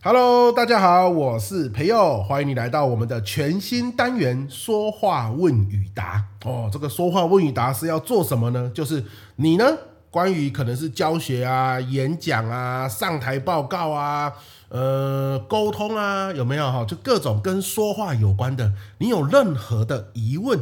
Hello，大家好，我是培佑，欢迎你来到我们的全新单元说话问与答哦。这个说话问与答是要做什么呢？就是你呢，关于可能是教学啊、演讲啊、上台报告啊、呃沟通啊，有没有哈？就各种跟说话有关的，你有任何的疑问，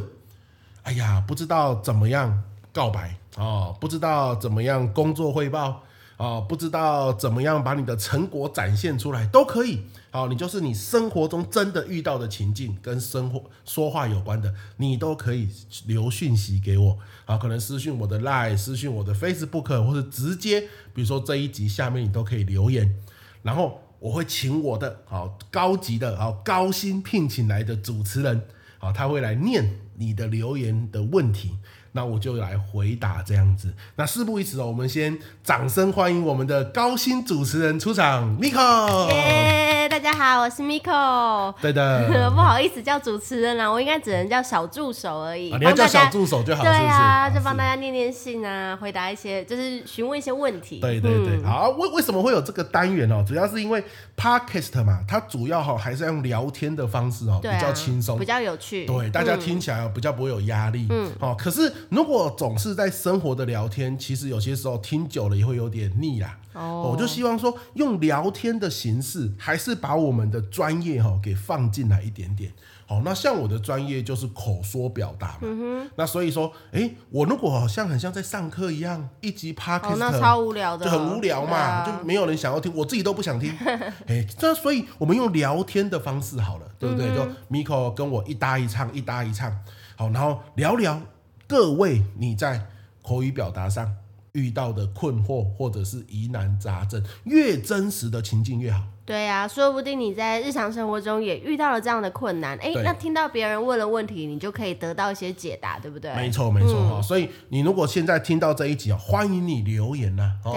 哎呀，不知道怎么样告白哦，不知道怎么样工作汇报。啊，不知道怎么样把你的成果展现出来都可以。好，你就是你生活中真的遇到的情境跟生活说话有关的，你都可以留讯息给我。好，可能私讯我的 Line，私讯我的 Facebook，或者直接，比如说这一集下面你都可以留言，然后我会请我的好高级的好高薪聘请来的主持人，好，他会来念你的留言的问题。那我就来回答这样子。那事不宜迟哦，我们先掌声欢迎我们的高薪主持人出场，Miko。耶，大家好，我是 Miko。对的，不好意思叫主持人啊，我应该只能叫小助手而已。啊、你要叫小助手就好，对啊，是是就帮大家念念信啊，回答一些，就是询问一些问题。对对对，嗯、好，为为什么会有这个单元哦？主要是因为 Podcast 嘛，它主要哈还是要用聊天的方式哦，啊、比较轻松，比较有趣，对，大家听起来比较不会有压力。嗯，好，可是。如果总是在生活的聊天，其实有些时候听久了也会有点腻啦。哦，我就希望说用聊天的形式，还是把我们的专业哈给放进来一点点。好，那像我的专业就是口说表达嘛。嗯。那所以说，哎，我如果好像很像在上课一样，一集 Podcast，那超无聊的，就很无聊嘛，就没有人想要听，我自己都不想听。哎，这所以我们用聊天的方式好了，对不对？就 Miko 跟我一搭一唱，一搭一唱，好，然后聊聊。各位，你在口语表达上遇到的困惑或者是疑难杂症，越真实的情境越好。对呀、啊，说不定你在日常生活中也遇到了这样的困难，哎，那听到别人问了问题，你就可以得到一些解答，对不对？没错，没错哈、嗯。所以你如果现在听到这一集啊，欢迎你留言呐。哦，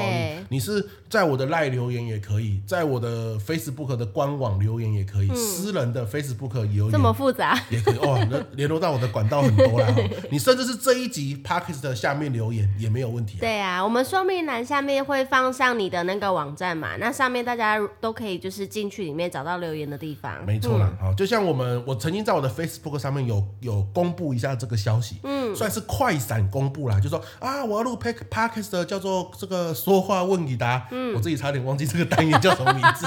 你是在我的 LINE 留言也可以，在我的 Facebook 的官网留言也可以，嗯、私人的 Facebook 留言这么复杂也可以哦。那 联络到我的管道很多啦。你甚至是这一集 Podcast 下面留言也没有问题、啊。对啊，我们说明栏下面会放上你的那个网站嘛，那上面大家都可以。就是进去里面找到留言的地方，没错啦。好、嗯，就像我们，我曾经在我的 Facebook 上面有有公布一下这个消息，嗯，算是快闪公布啦，就说啊，我要录 Podcast 叫做这个说话问你答，嗯，我自己差点忘记这个单元叫什么名字，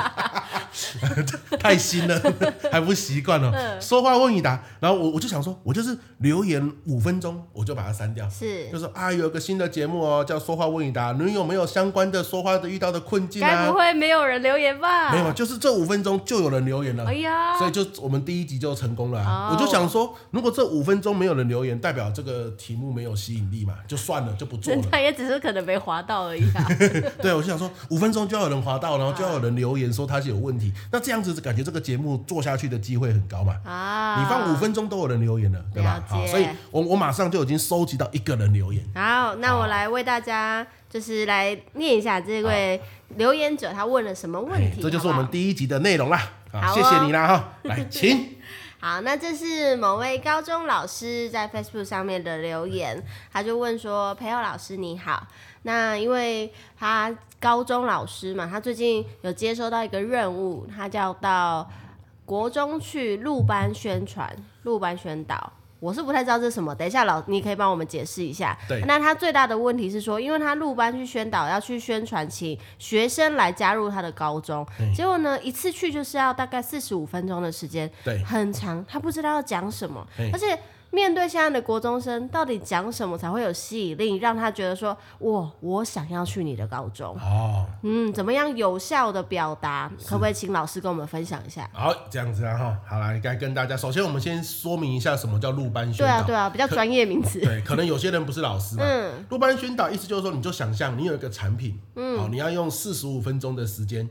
太新了，还不习惯了。说话问一答，然后我我就想说，我就是留言五分钟，我就把它删掉，是，就说啊，有个新的节目哦，叫说话问一答，你有没有相关的说话的遇到的困境啊？该不会没有人留言吧？没有就是这五分钟就有人留言了，哎呀，所以就我们第一集就成功了啊。我就想说，如果这五分钟没有人留言，代表这个题目没有吸引力嘛，就算了，就不做了。他也只是可能没划到而已啊。对，我就想说，五分钟就要有人滑到，然后就要有人留言说他是有问题，那这样子感觉这个节目做下去的机会很高嘛。啊，你放五分钟都有人留言了，对吧？好，所以我我马上就已经收集到一个人留言。好，那我来为大家就是来念一下这位。留言者他问了什么问题？这就是我们第一集的内容啦。好，谢谢你啦哈。来，请。好，那这是某位高中老师在 Facebook 上面的留言，他就问说：“培祐老师你好，那因为他高中老师嘛，他最近有接收到一个任务，他就要到国中去录班宣传、录班宣导。”我是不太知道这是什么，等一下老你可以帮我们解释一下。对，那他最大的问题是说，因为他入班去宣导，要去宣传，请学生来加入他的高中，结果呢，一次去就是要大概四十五分钟的时间，对，很长，他不知道要讲什么，而且。面对现在的国中生，到底讲什么才会有吸引力，让他觉得说，我我想要去你的高中？哦，嗯，怎么样有效的表达？可不可以请老师跟我们分享一下？好，这样子啊哈，好啦，应该跟大家，首先我们先说明一下什么叫录班宣导。对啊，对啊，比较专业名词。对，可能有些人不是老师嘛。嗯。录班宣导意思就是说，你就想象你有一个产品，嗯，好，你要用四十五分钟的时间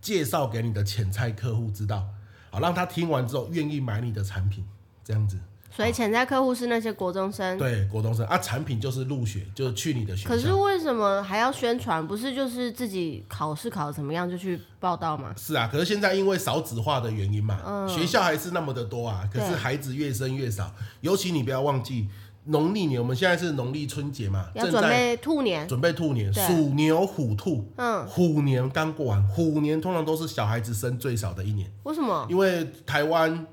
介绍给你的潜在客户知道，好，让他听完之后愿意买你的产品，这样子。所以潜在客户是那些国中生，对，国中生啊，产品就是入学，就是去你的学校。可是为什么还要宣传？不是就是自己考试考得怎么样就去报道吗？是啊，可是现在因为少子化的原因嘛，嗯、学校还是那么的多啊，可是孩子越生越少。尤其你不要忘记，农历年，我们现在是农历春节嘛，要准备兔年，准备兔年，鼠牛虎兔，嗯，虎年刚过完，虎年通常都是小孩子生最少的一年。为什么？因为台湾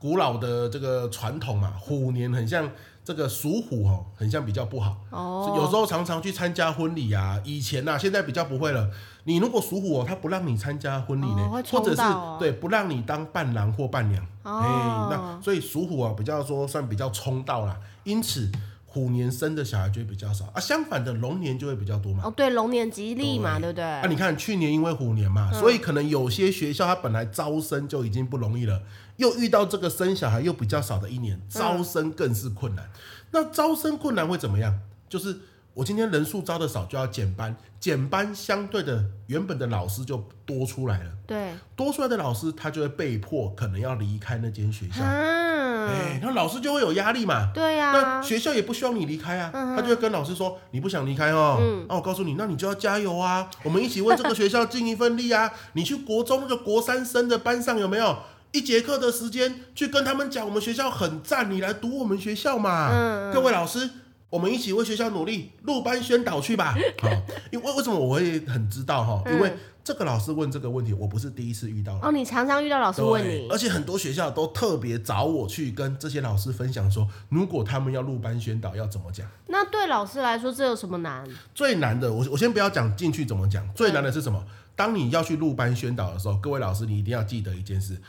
古老的这个传统嘛，虎年很像这个属虎哦，很像比较不好。哦，有时候常常去参加婚礼啊，以前呐、啊，现在比较不会了。你如果属虎哦，他不让你参加婚礼呢，哦、或者是对不让你当伴郎或伴娘。哎、哦，那所以属虎啊，比较说算比较冲到啦。因此，虎年生的小孩就会比较少啊。相反的，龙年就会比较多嘛。哦，对，龙年吉利嘛，对，不对？啊，你看去年因为虎年嘛，嗯、所以可能有些学校它本来招生就已经不容易了，又遇到这个生小孩又比较少的一年，招生更是困难。嗯、那招生困难会怎么样？就是我今天人数招的少，就要减班，减班相对的原本的老师就多出来了。对，多出来的老师他就会被迫可能要离开那间学校。啊哎，那老师就会有压力嘛？对呀。那学校也不希望你离开啊，他就会跟老师说：“你不想离开哦，那我告诉你，那你就要加油啊！我们一起为这个学校尽一份力啊！你去国中那个国三生的班上有没有一节课的时间去跟他们讲我们学校很赞，你来读我们学校嘛？各位老师，我们一起为学校努力，入班宣导去吧。好，因为为什么我会很知道哈？因为。这个老师问这个问题，我不是第一次遇到哦。你常常遇到老师问你，而且很多学校都特别找我去跟这些老师分享说，如果他们要入班宣导要怎么讲。那对老师来说，这有什么难？最难的，我我先不要讲进去怎么讲，最难的是什么？当你要去入班宣导的时候，各位老师，你一定要记得一件事。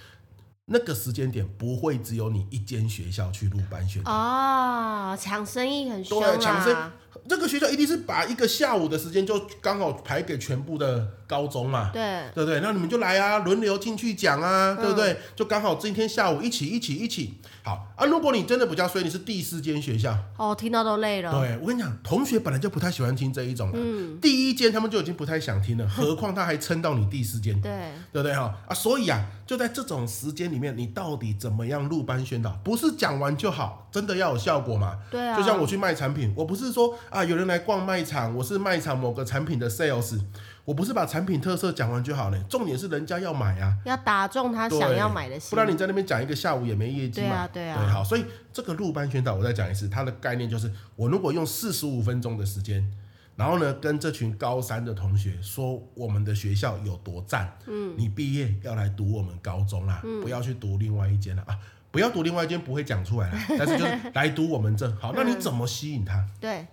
那个时间点不会只有你一间学校去入班宣导哦，抢生意很凶啊！对，抢生，这个学校一定是把一个下午的时间就刚好排给全部的高中嘛，对，对不对？那你们就来啊，轮流进去讲啊，对不对？嗯、就刚好今天下午一起一起一起。好啊，如果你真的比较衰，你是第四间学校，哦，听到都累了。对，我跟你讲，同学本来就不太喜欢听这一种的，嗯，第一间他们就已经不太想听了，何况他还撑到你第四间，对，对不对哈？啊，所以啊，就在这种时间里面，你到底怎么样入班宣导？不是讲完就好，真的要有效果嘛？对啊，就像我去卖产品，我不是说啊，有人来逛卖场，我是卖场某个产品的 sales。我不是把产品特色讲完就好了，重点是人家要买啊，要打中他想要买的心，不然你在那边讲一个下午也没业绩嘛。对啊，对啊，对，好，所以这个入班宣导我再讲一次，它的概念就是，我如果用四十五分钟的时间，然后呢，跟这群高三的同学说我们的学校有多赞，嗯，你毕业要来读我们高中啦，嗯，不要去读另外一间了啊，不要读另外一间不会讲出来了，但是就是来读我们这，好，那你怎么吸引他？嗯，对，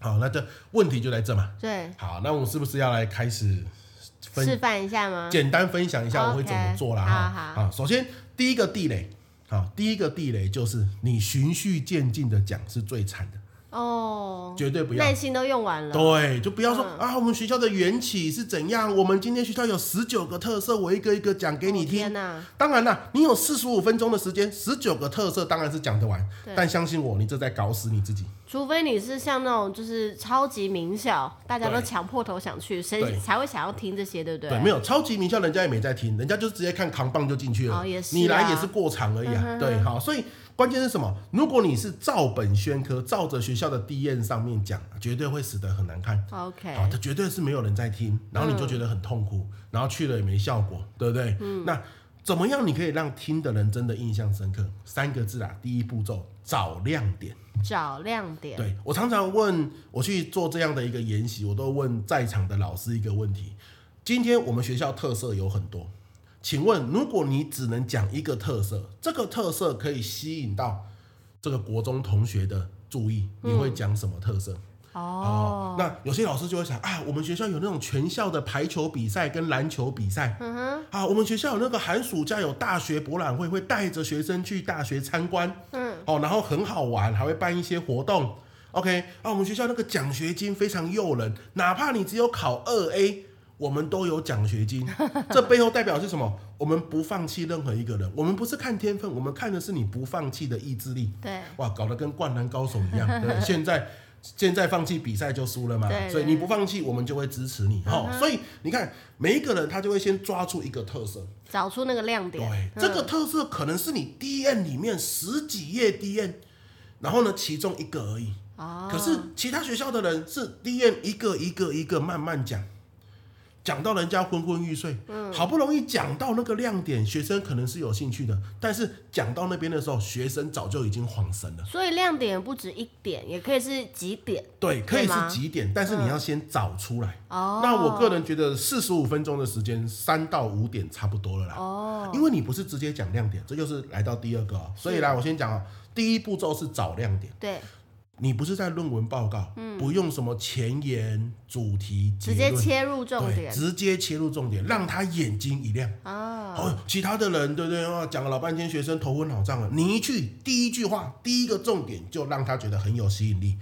好，那这问题就在这嘛，对，好，那我们是不是要来开始？示范一下吗？简单分享一下我会怎么做啦。哈。好，好，首先第一个地雷，好，第一个地雷就是你循序渐进的讲是最惨的。哦，绝对不要，耐心都用完了。对，就不要说、嗯、啊，我们学校的缘起是怎样？我们今天学校有十九个特色，我一个一个讲给你听。哦、天哪！当然啦，你有四十五分钟的时间，十九个特色当然是讲得完。但相信我，你这在搞死你自己。除非你是像那种就是超级名校，大家都抢破头想去，谁对才会想要听这些，对不对？对，没有超级名校，人家也没在听，人家就直接看扛棒就进去了。哦也是啊、你来也是过场而已啊。嗯、哼哼对，好，所以。关键是什么？如果你是照本宣科，照着学校的 DM 上面讲，绝对会死得很难看。OK，好，它绝对是没有人在听，然后你就觉得很痛苦，嗯、然后去了也没效果，对不对？嗯。那怎么样你可以让听的人真的印象深刻？三个字啊，第一步骤找亮点。找亮点。对，我常常问我去做这样的一个研习，我都问在场的老师一个问题：今天我们学校特色有很多。请问，如果你只能讲一个特色，这个特色可以吸引到这个国中同学的注意，你会讲什么特色？嗯、哦，那有些老师就会想啊，我们学校有那种全校的排球比赛跟篮球比赛，嗯哼，啊，我们学校有那个寒暑假有大学博览会，会带着学生去大学参观，嗯，哦，然后很好玩，还会办一些活动，OK，啊，我们学校那个奖学金非常诱人，哪怕你只有考二 A。我们都有奖学金，这背后代表是什么？我们不放弃任何一个人，我们不是看天分，我们看的是你不放弃的意志力。对，哇，搞得跟灌篮高手一样。对，现在现在放弃比赛就输了嘛，所以你不放弃，我们就会支持你。好、嗯哦，所以你看每一个人他就会先抓出一个特色，找出那个亮点。对，嗯、这个特色可能是你 D N 里面十几页 D N，然后呢其中一个而已。哦。可是其他学校的人是 D N 一个一个一个慢慢讲。讲到人家昏昏欲睡，嗯，好不容易讲到那个亮点，学生可能是有兴趣的，但是讲到那边的时候，学生早就已经恍神了。所以亮点不止一点，也可以是几点。对，可以是几点，但是你要先找出来。哦、嗯。那我个人觉得四十五分钟的时间，三到五点差不多了啦。哦。因为你不是直接讲亮点，这就是来到第二个、喔。所以来，我先讲啊、喔，第一步骤是找亮点。对。你不是在论文报告，嗯、不用什么前言、主题，直接切入重点，直接切入重点，让他眼睛一亮。哦，哦，其他的人对不对？哦，讲了老半天，学生头昏脑胀了。你一去，第一句话，第一个重点就让他觉得很有吸引力。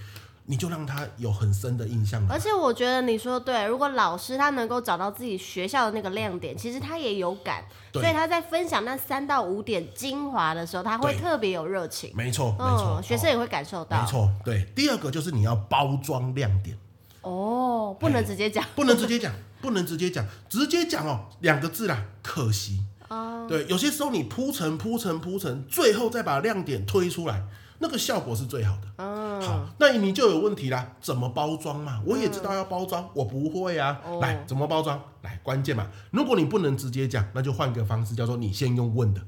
你就让他有很深的印象。而且我觉得你说对，如果老师他能够找到自己学校的那个亮点，其实他也有感，所以他在分享那三到五点精华的时候，他会特别有热情。没错，没错，学生也会感受到。没错，对。第二个就是你要包装亮点。哦，不能直接讲，不能直接讲，不能直接讲，直接讲哦，两个字啦，可惜。哦。对，有些时候你铺陈铺陈铺陈，最后再把亮点推出来。那个效果是最好的。嗯，好，那你就有问题啦。怎么包装嘛？我也知道要包装，嗯、我不会啊。哦、来，怎么包装？来，关键嘛。如果你不能直接讲，那就换个方式，叫做你先用问的。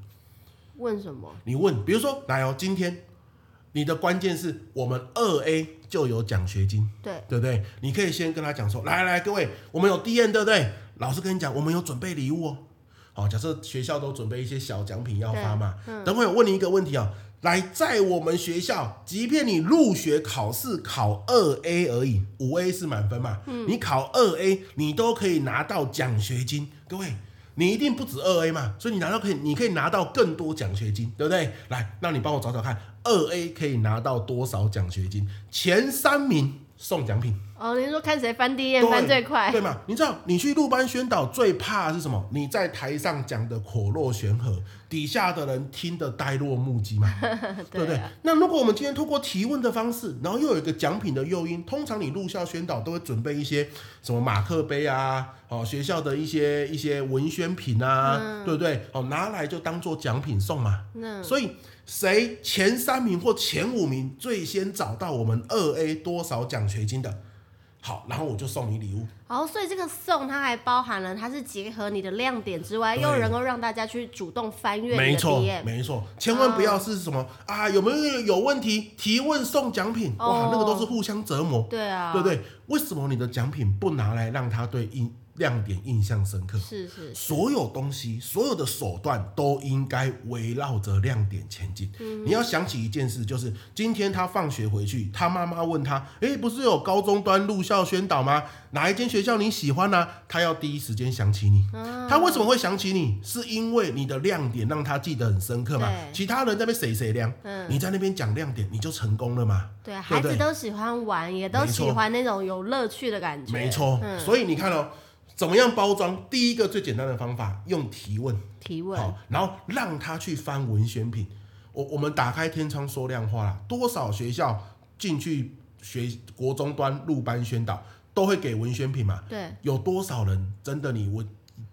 问什么？你问，比如说，来哦，今天你的关键是我们二 A 就有奖学金，对，对不对？你可以先跟他讲说，来来，各位，我们有 D N 对不对？老师跟你讲，我们有准备礼物哦。好，假设学校都准备一些小奖品要发嘛。嗯、等会我问你一个问题啊、哦。来，在我们学校，即便你入学考试考二 A 而已，五 A 是满分嘛？嗯，你考二 A，你都可以拿到奖学金。各位，你一定不止二 A 嘛？所以你拿到可以，你可以拿到更多奖学金，对不对？来，那你帮我找找看，二 A 可以拿到多少奖学金？前三名。送奖品哦，您说看谁翻第一页翻最快，对吗？你知道你去录班宣导最怕的是什么？你在台上讲的口若悬河，底下的人听得呆若木鸡嘛，对，啊、对不对？那如果我们今天通过提问的方式，然后又有一个奖品的诱因，通常你入校宣导都会准备一些什么马克杯啊，哦，学校的一些一些文宣品啊，嗯、对不对？哦，拿来就当做奖品送嘛，嗯、所以。谁前三名或前五名最先找到我们二 A 多少奖学金的，好，然后我就送你礼物。好，所以这个送它还包含了，它是结合你的亮点之外，又能够让大家去主动翻阅。没错，没错，千万不要是什么、哦、啊，有没有有问题提问送奖品？哇，哦、那个都是互相折磨。对啊，对不对？为什么你的奖品不拿来让他对应？亮点印象深刻，是是，是，所有东西，所有的手段都应该围绕着亮点前进。嗯、你要想起一件事，就是今天他放学回去，他妈妈问他：“诶，不是有高中端入校宣导吗？哪一间学校你喜欢呢、啊？”他要第一时间想起你。嗯、他为什么会想起你？是因为你的亮点让他记得很深刻嘛？其他人在那边谁谁亮，嗯、你在那边讲亮点，你就成功了嘛？对，孩子都喜欢玩，也都喜欢那种有乐趣的感觉。没错，嗯、所以你看哦。怎么样包装？第一个最简单的方法，用提问，提问，好，然后让他去翻文宣品。我我们打开天窗说亮话啦，多少学校进去学国中端入班宣导，都会给文宣品嘛？对，有多少人真的你问？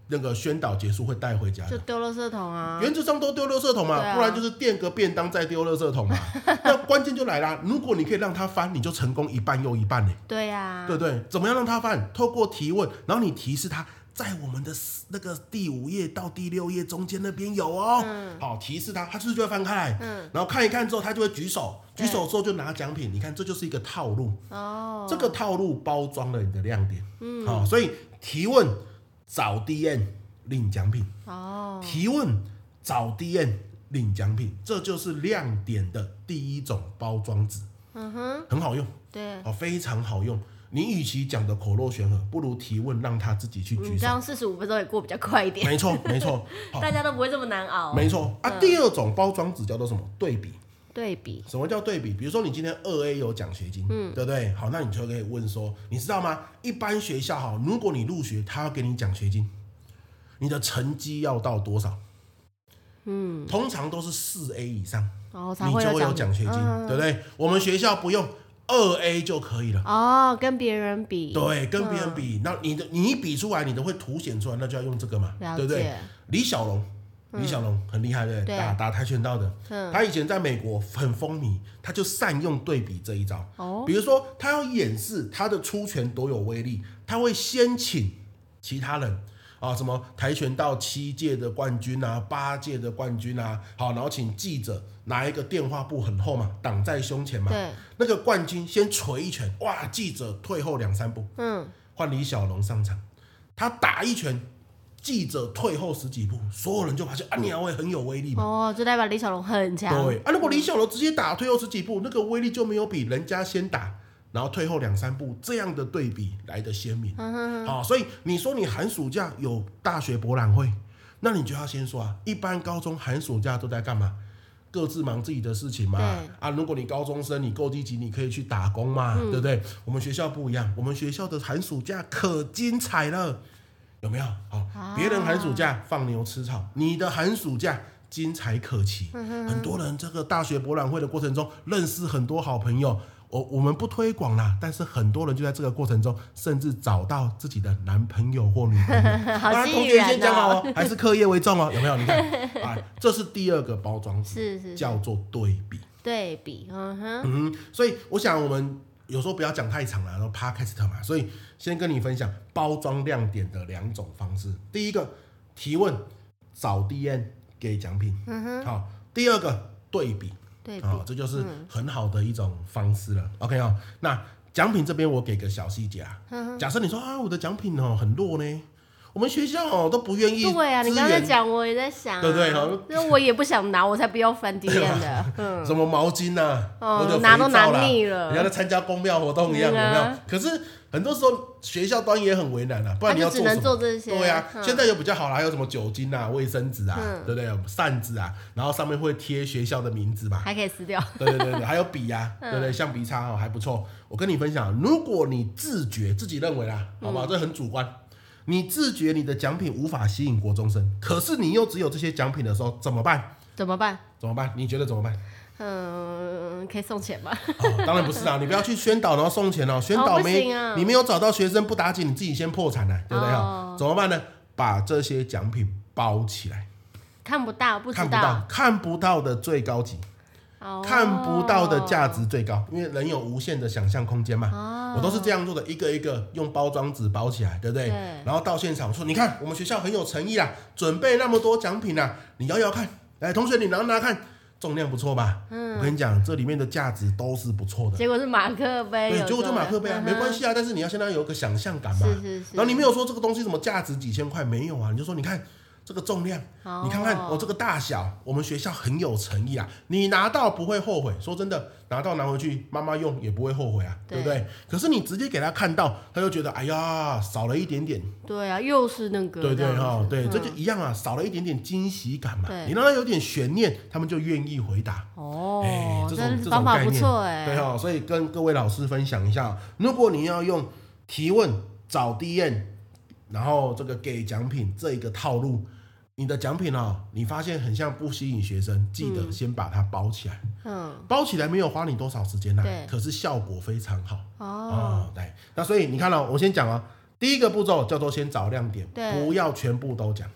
那个宣导结束会带回家，就丢垃圾桶啊！原则上都丢垃圾桶嘛，啊、不然就是垫个便当再丢垃圾桶嘛。那关键就来啦，如果你可以让他翻，你就成功一半又一半呢。对呀、啊，对不对？怎么样让他翻？透过提问，然后你提示他在我们的那个第五页到第六页中间那边有哦。嗯、好，提示他，他是不是就会翻开来？嗯，然后看一看之后，他就会举手，举手之后就拿奖品。你看，这就是一个套路哦。这个套路包装了你的亮点。嗯，好，所以提问。找 DN 领奖品哦，提问找 DN 领奖品，这就是亮点的第一种包装纸。嗯哼，很好用，对，哦，非常好用。你与其讲的口若悬河，不如提问，让他自己去举手。这样四十五分钟也过比较快一点。没错，没错，大家都不会这么难熬。没错啊，第二种包装纸叫做什么？对比。对比，什么叫对比？比如说你今天二 A 有奖学金，嗯，对不对？好，那你就可以问说，你知道吗？一般学校哈，如果你入学，他要给你奖学金，你的成绩要到多少？嗯，通常都是四 A 以上，哦，你就会有奖学金，嗯、对不对？我们学校不用二 A 就可以了。哦，跟别人比，对，跟别人比，嗯、那你的你一比出来，你都会凸显出来，那就要用这个嘛，对不对？李小龙。李小龙很厉害的，对，打打跆拳道的。他以前在美国很风靡，他就善用对比这一招。哦，比如说他要演示他的出拳多有威力，他会先请其他人。啊，什么跆拳道七届的冠军啊，八届的冠军啊，好，然后请记者拿一个电话簿很厚嘛，挡在胸前嘛，对，那个冠军先捶一拳，哇，记者退后两三步，嗯，换李小龙上场，他打一拳。记者退后十几步，所有人就发现啊，鸟会很有威力嘛。哦，就代表李小龙很强。对啊，如果李小龙直接打退后十几步，那个威力就没有比人家先打，然后退后两三步这样的对比来的鲜明。嗯哼哼。好，所以你说你寒暑假有大学博览会，那你就要先说啊，一般高中寒暑假都在干嘛？各自忙自己的事情嘛。对啊，如果你高中生，你够积极，你可以去打工嘛，嗯、对不对？我们学校不一样，我们学校的寒暑假可精彩了。有没有？好，别人寒暑假放牛吃草，你的寒暑假精彩可期。很多人这个大学博览会的过程中认识很多好朋友。我我们不推广啦，但是很多人就在这个过程中，甚至找到自己的男朋友或女朋友。好吸引人哦。同学先讲好哦，还是课业为重哦？有没有？你看，啊，这是第二个包装，是是，叫做对比。对比，嗯哼，嗯，所以我想我们。有时候不要讲太长了，然后 podcast 嘛，所以先跟你分享包装亮点的两种方式。第一个提问找 D N 给奖品，嗯哼，好。第二个对比，对比，这就是很好的一种方式了。嗯、OK 哦，那奖品这边我给个小细节啊，嗯、假设你说啊，我的奖品哦很弱呢。我们学校哦都不愿意。对啊，你刚才讲我也在想，对不对？那我也不想拿，我才不要翻地面的。嗯，什么毛巾呐？哦，拿都拿腻了。你要在参加公庙活动一样，有没有？可是很多时候学校端也很为难啊，不然你要做什么？只能做这些。对呀，现在有比较好了，还有什么酒精啊、卫生纸啊，对不对？扇子啊，然后上面会贴学校的名字嘛，还可以撕掉。对对对对，还有笔呀，对不对？橡皮擦哦，还不错。我跟你分享，如果你自觉自己认为啦，好吧，这很主观。你自觉你的奖品无法吸引国中生，可是你又只有这些奖品的时候怎么办？怎么办？怎么办？你觉得怎么办？嗯，可以送钱吧？哦，当然不是啊！你不要去宣导然后送钱哦，宣导没、哦啊、你没有找到学生不打紧，你自己先破产了，对不对？哦，怎么办呢？把这些奖品包起来，看不到，不知道，看不到，看不到的最高级。看不到的价值最高，因为人有无限的想象空间嘛。哦、我都是这样做的，一个一个用包装纸包起来，对不对？对，然后到现场说：“你看，我们学校很有诚意啊，准备那么多奖品啊，你摇摇看，来，同学你拿拿看，重量不错吧？嗯，我跟你讲，这里面的价值都是不错的。结果是马克杯，对，结果就马克杯啊，嗯、没关系啊，但是你要现在有个想象感嘛。是是是。然后你没有说这个东西什么价值几千块，没有啊，你就说你看。这个重量，你看看我这个大小，我们学校很有诚意啊！你拿到不会后悔，说真的，拿到拿回去妈妈用也不会后悔啊，对不对？可是你直接给他看到，他就觉得哎呀，少了一点点。对啊，又是那个。对对哈，对，这就一样啊，少了一点点惊喜感嘛。你让他有点悬念，他们就愿意回答。哦，哎，这种这种概念，对哈，所以跟各位老师分享一下，如果你要用提问找 DM，然后这个给奖品这一个套路。你的奖品哦，你发现很像不吸引学生，记得先把它包起来。嗯，包起来没有花你多少时间呐，对，可是效果非常好。哦，对，那所以你看哦，我先讲哦，第一个步骤叫做先找亮点，不要全部都讲。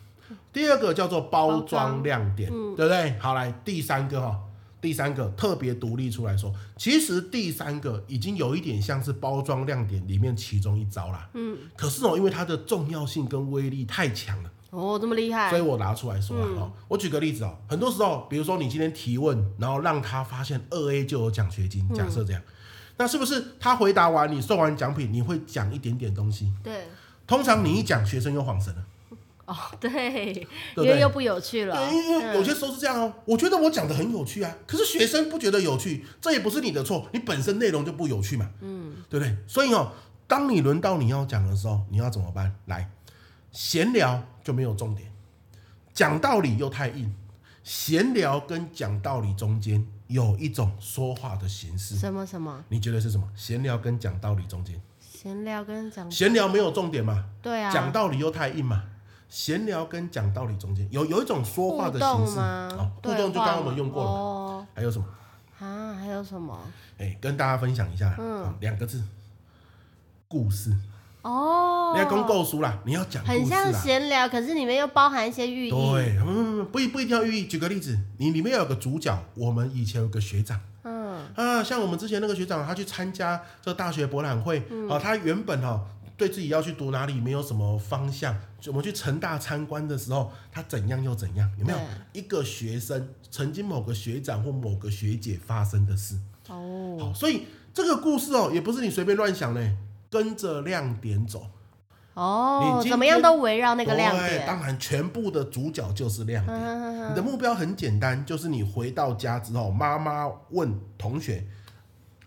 第二个叫做包装亮点，对不对？好，来第三个哈，第三个特别独立出来说，其实第三个已经有一点像是包装亮点里面其中一招啦。嗯，可是哦，因为它的重要性跟威力太强了。哦，这么厉害，所以我拿出来说啊，嗯、我举个例子哦，很多时候，比如说你今天提问，然后让他发现二 A 就有奖学金，假设这样，嗯、那是不是他回答完，你送完奖品，你会讲一点点东西？对，通常你一讲，学生又恍神了。哦，对，对对因为又不有趣了。对，因为有些时候是这样哦，我觉得我讲的很有趣啊，可是学生不觉得有趣，这也不是你的错，你本身内容就不有趣嘛，嗯，对不对？所以哦，当你轮到你要讲的时候，你要怎么办？来。闲聊就没有重点，讲道理又太硬。闲聊跟讲道理中间有一种说话的形式。什么什么？你觉得是什么？闲聊跟讲道理中间。闲聊跟讲。闲聊没有重点嘛？对啊。讲道理又太硬嘛？闲聊跟讲道理中间有有一种说话的形式。哦，互动就刚刚我们用过了。哦。还有什么？啊，还有什么？哎，跟大家分享一下。嗯。两个字。故事。哦，你要讲故事啦，你要讲很像闲聊，可是里面又包含一些寓意。对，嗯，不一不一定要寓意。举个例子，你里面有个主角，我们以前有个学长，嗯啊，像我们之前那个学长，他去参加这大学博览会，啊，他原本哈对自己要去读哪里没有什么方向，我们去成大参观的时候，他怎样又怎样？有没有一个学生曾经某个学长或某个学姐发生的事？哦，好，所以这个故事哦，也不是你随便乱想的，跟着亮点走。哦，你怎么样都围绕那个亮点。当然，全部的主角就是亮点。你的目标很简单，就是你回到家之后，妈妈问同学。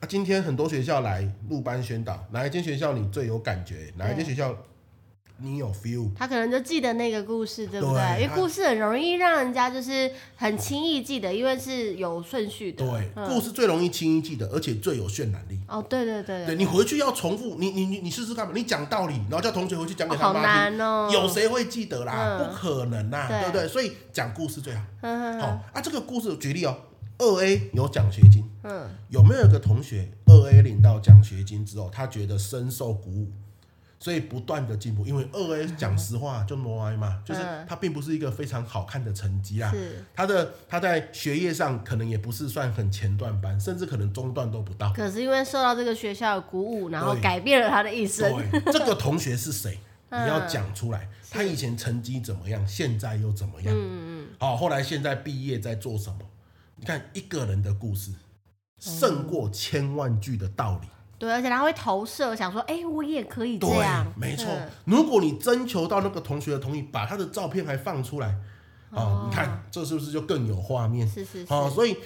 今天很多学校来入班宣导，哪一间学校你最有感觉？哪一间学校你有 feel？他可能就记得那个故事，对不对？对，因为故事很容易让人家就是很轻易记得，因为是有顺序的。对，嗯、故事最容易轻易记得，而且最有渲染力。哦，对对对，对，对，你回去要重复，你你你你试试看嘛，你讲道理，然后叫同学回去讲给他妈听。好难哦，有谁会记得啦？嗯、不可能啦，对，对不对？所以讲故事最好。嗯、好啊，这个故事举例哦。二 A 有奖学金，嗯，有没有一个同学二 A 领到奖学金之后，他觉得深受鼓舞，所以不断的进步？因为二 A 讲实话就 no I 嘛，就是他并不是一个非常好看的成绩啊，是他的他在学业上可能也不是算很前段班，甚至可能中段都不到。可是因为受到这个学校的鼓舞，然后改变了他的一生。对，这个同学是谁？你要讲出来，他以前成绩怎么样，现在又怎么样？嗯嗯，好，后来现在毕业在做什么？你看一个人的故事，胜过千万句的道理。对，而且他会投射，想说，哎、欸，我也可以这样。对，没错。如果你征求到那个同学的同意，把他的照片还放出来，啊、哦，你看这是不是就更有画面？是是是。哦，所以，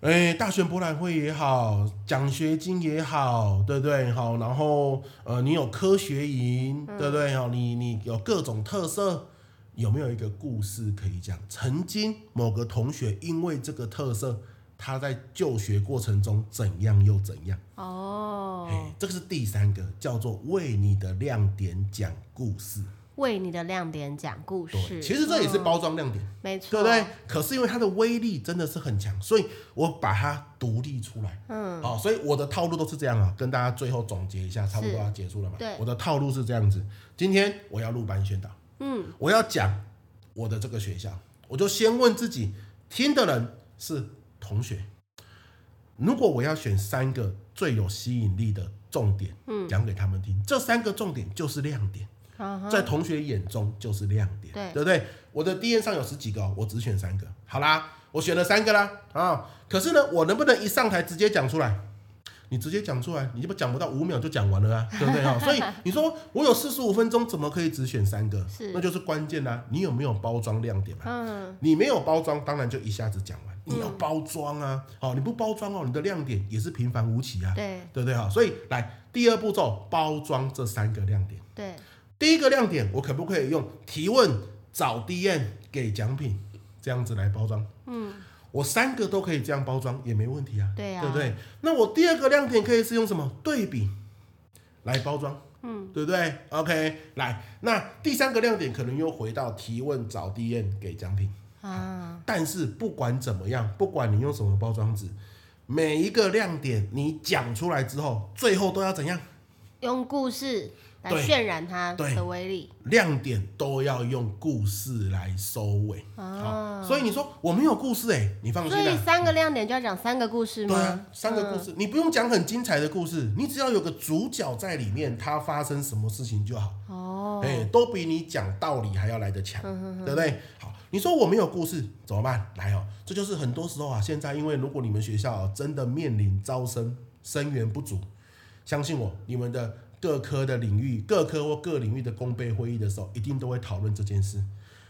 哎、欸，大学博览会也好，奖学金也好，对不对？好，然后呃，你有科学营，对不对？好，你你有各种特色。有没有一个故事可以讲？曾经某个同学因为这个特色，他在就学过程中怎样又怎样？哦，这个是第三个，叫做为你的亮点讲故事。为你的亮点讲故事，其实这也是包装亮点，没错，对不对？可是因为它的威力真的是很强，所以我把它独立出来。嗯，好，所以我的套路都是这样啊，跟大家最后总结一下，差不多要结束了嘛。对，我的套路是这样子，今天我要入班宣导。嗯，我要讲我的这个学校，我就先问自己，听的人是同学。如果我要选三个最有吸引力的重点，嗯，讲给他们听，这三个重点就是亮点，在同学眼中就是亮点，对，对不对？我的 D N 上有十几个，我只选三个，好啦，我选了三个啦，啊，可是呢，我能不能一上台直接讲出来？你直接讲出来，你就不讲不到五秒就讲完了啊，对不对 啊？所以你说我有四十五分钟，怎么可以只选三个？是，那就是关键啦。你有没有包装亮点嘛？嗯，你没有包装，当然就一下子讲完。你要包装啊，好，你不包装哦，你的亮点也是平凡无奇啊，对，对不对哈？所以来第二步骤，包装这三个亮点。对，第一个亮点，我可不可以用提问、找 DM、给奖品这样子来包装？嗯。我三个都可以这样包装也没问题啊，对啊，对不对？那我第二个亮点可以是用什么对比来包装，嗯，对不对？OK，来，那第三个亮点可能又回到提问找 DM 给奖品啊。但是不管怎么样，不管你用什么包装纸，每一个亮点你讲出来之后，最后都要怎样？用故事。来渲染它的威力，亮点都要用故事来收尾。啊，所以你说我没有故事哎，你放心。所以三个亮点就要讲三个故事吗？对啊，三个故事，你不用讲很精彩的故事，你只要有个主角在里面，他发生什么事情就好。哦，哎，都比你讲道理还要来得强，对不对？好，你说我没有故事怎么办？来哦，这就是很多时候啊，现在因为如果你们学校真的面临招生生源不足，相信我，你们的。各科的领域，各科或各领域的公备会议的时候，一定都会讨论这件事。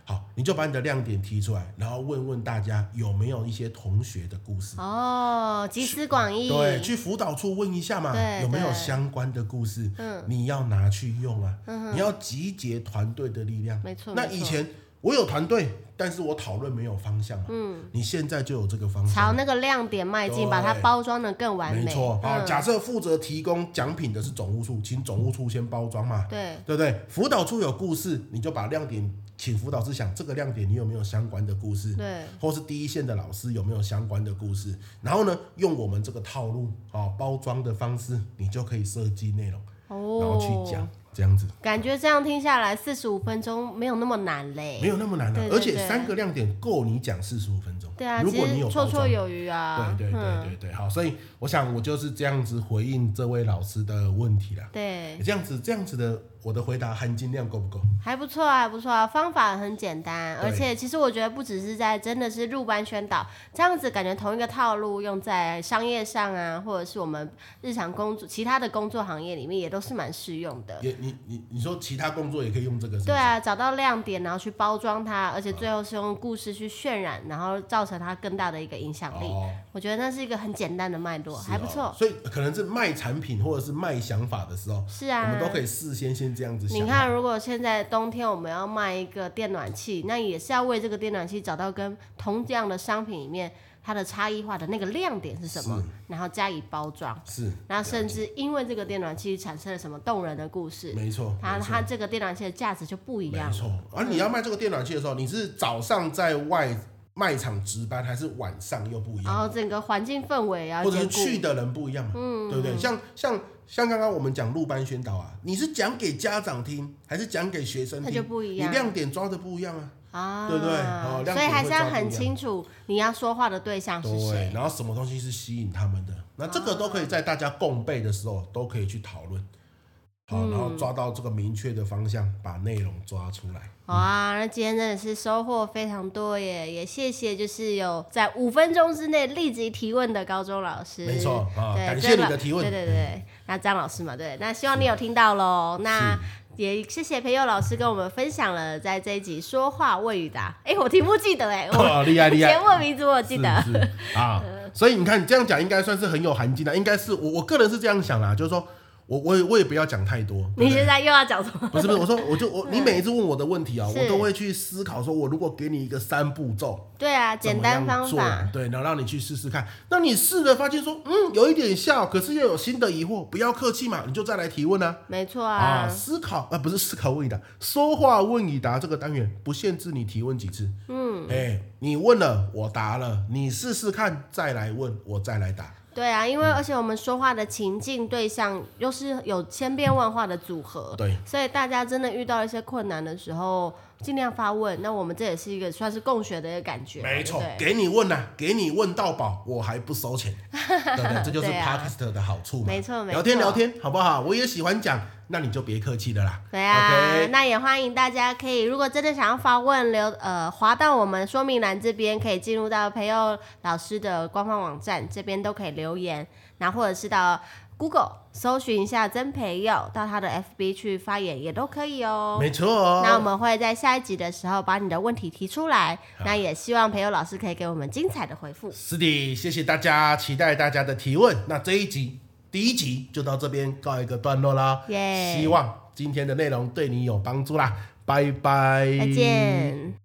好，你就把你的亮点提出来，然后问问大家有没有一些同学的故事。哦，集思广益。对，去辅导处问一下嘛，有没有相关的故事？嗯，你要拿去用啊。嗯，你要集结团队的力量。没错。那以前。我有团队，但是我讨论没有方向。嗯，你现在就有这个方向，朝那个亮点迈进，把它包装得更完美。没错啊，假设负责提供奖品的是总务处，请总务处先包装嘛。对，对不对？辅导处有故事，你就把亮点请辅导师想这个亮点，你有没有相关的故事？对，或是第一线的老师有没有相关的故事？然后呢，用我们这个套路啊，包装的方式，你就可以设计内容，然后去讲。这样子，感觉这样听下来，四十五分钟没有那么难嘞，没有那么难的，而且三个亮点够你讲四十五分钟。对啊，如果你有绰绰有余啊。对对对对对，好，所以我想我就是这样子回应这位老师的问题了。对，这样子这样子的我的回答含金量够不够？还不错，还不错啊，方法很简单，而且其实我觉得不只是在真的是入班宣导这样子，感觉同一个套路用在商业上啊，或者是我们日常工作其他的工作行业里面也都是蛮适用的。也你你你说其他工作也可以用这个是是？对啊，找到亮点，然后去包装它，而且最后是用故事去渲染，然后造成它更大的一个影响力。哦、我觉得那是一个很简单的脉络，哦、还不错。所以可能是卖产品或者是卖想法的时候，是啊，我们都可以事先先这样子想。你看，如果现在冬天我们要卖一个电暖器，那也是要为这个电暖器找到跟同样的商品里面它的差异化的那个亮点是什么，然后加以包装。是，然后甚至因为这个电暖器产生了什么动人的故事，没错，它它这个电暖器的价值就不一样。没错，而你要卖这个电暖器的时候，你是早上在外卖场值班，还是晚上又不一样？然后整个环境氛围啊，或者是去的人不一样嘛，嗯，对不对？像像。像刚刚我们讲入班宣导啊，你是讲给家长听，还是讲给学生听？那就不一样，你亮点抓的不一样啊，啊，对不对？哦，所以还是要很清楚你要说话的对象是谁，然后什么东西是吸引他们的，那这个都可以在大家共备的时候都可以去讨论。好，然后抓到这个明确的方向，把内容抓出来。好啊，那今天真的是收获非常多耶，也谢谢就是有在五分钟之内立即提问的高中老师。没错啊，感谢你的提问。对对对，那张老师嘛，对，那希望你有听到喽。那也谢谢培佑老师跟我们分享了在这一集说话问与答。哎，我题目记得哎，哦，厉害厉害，节目名字我记得。啊，所以你看你这样讲应该算是很有含金的，应该是我我个人是这样想啦，就是说。我我也我也不要讲太多。你现在又要讲什么？不是不是，我说我就我 你每一次问我的问题啊，我都会去思考，说我如果给你一个三步骤，对啊，简单方法，对，然后让你去试试看。那你试了发现说，嗯，有一点效，可是又有新的疑惑，不要客气嘛，你就再来提问啊。没错啊。啊，思考啊，不是思考问与答，说话问与答这个单元不限制你提问几次。嗯，哎，你问了我答了，你试试看再来问我再来答。对啊，因为而且我们说话的情境对象又是有千变万化的组合，对，所以大家真的遇到一些困难的时候，尽量发问。那我们这也是一个算是共学的一个感觉。没错，给你问啊，给你问到饱，我还不收钱，对不对？这就是 Podcast 的好处嘛。没错，没错。聊天聊天，好不好？我也喜欢讲。那你就别客气了啦。对啊那也欢迎大家可以，如果真的想要发问，留呃滑到我们说明栏这边，可以进入到培佑老师的官方网站这边都可以留言，然后或者是到 Google 搜寻一下曾培佑，到他的 FB 去发言也都可以哦。没错哦。那我们会在下一集的时候把你的问题提出来，那也希望培佑老师可以给我们精彩的回复。是的，谢谢大家，期待大家的提问。那这一集。第一集就到这边告一个段落啦。希望今天的内容对你有帮助啦，拜拜，再见。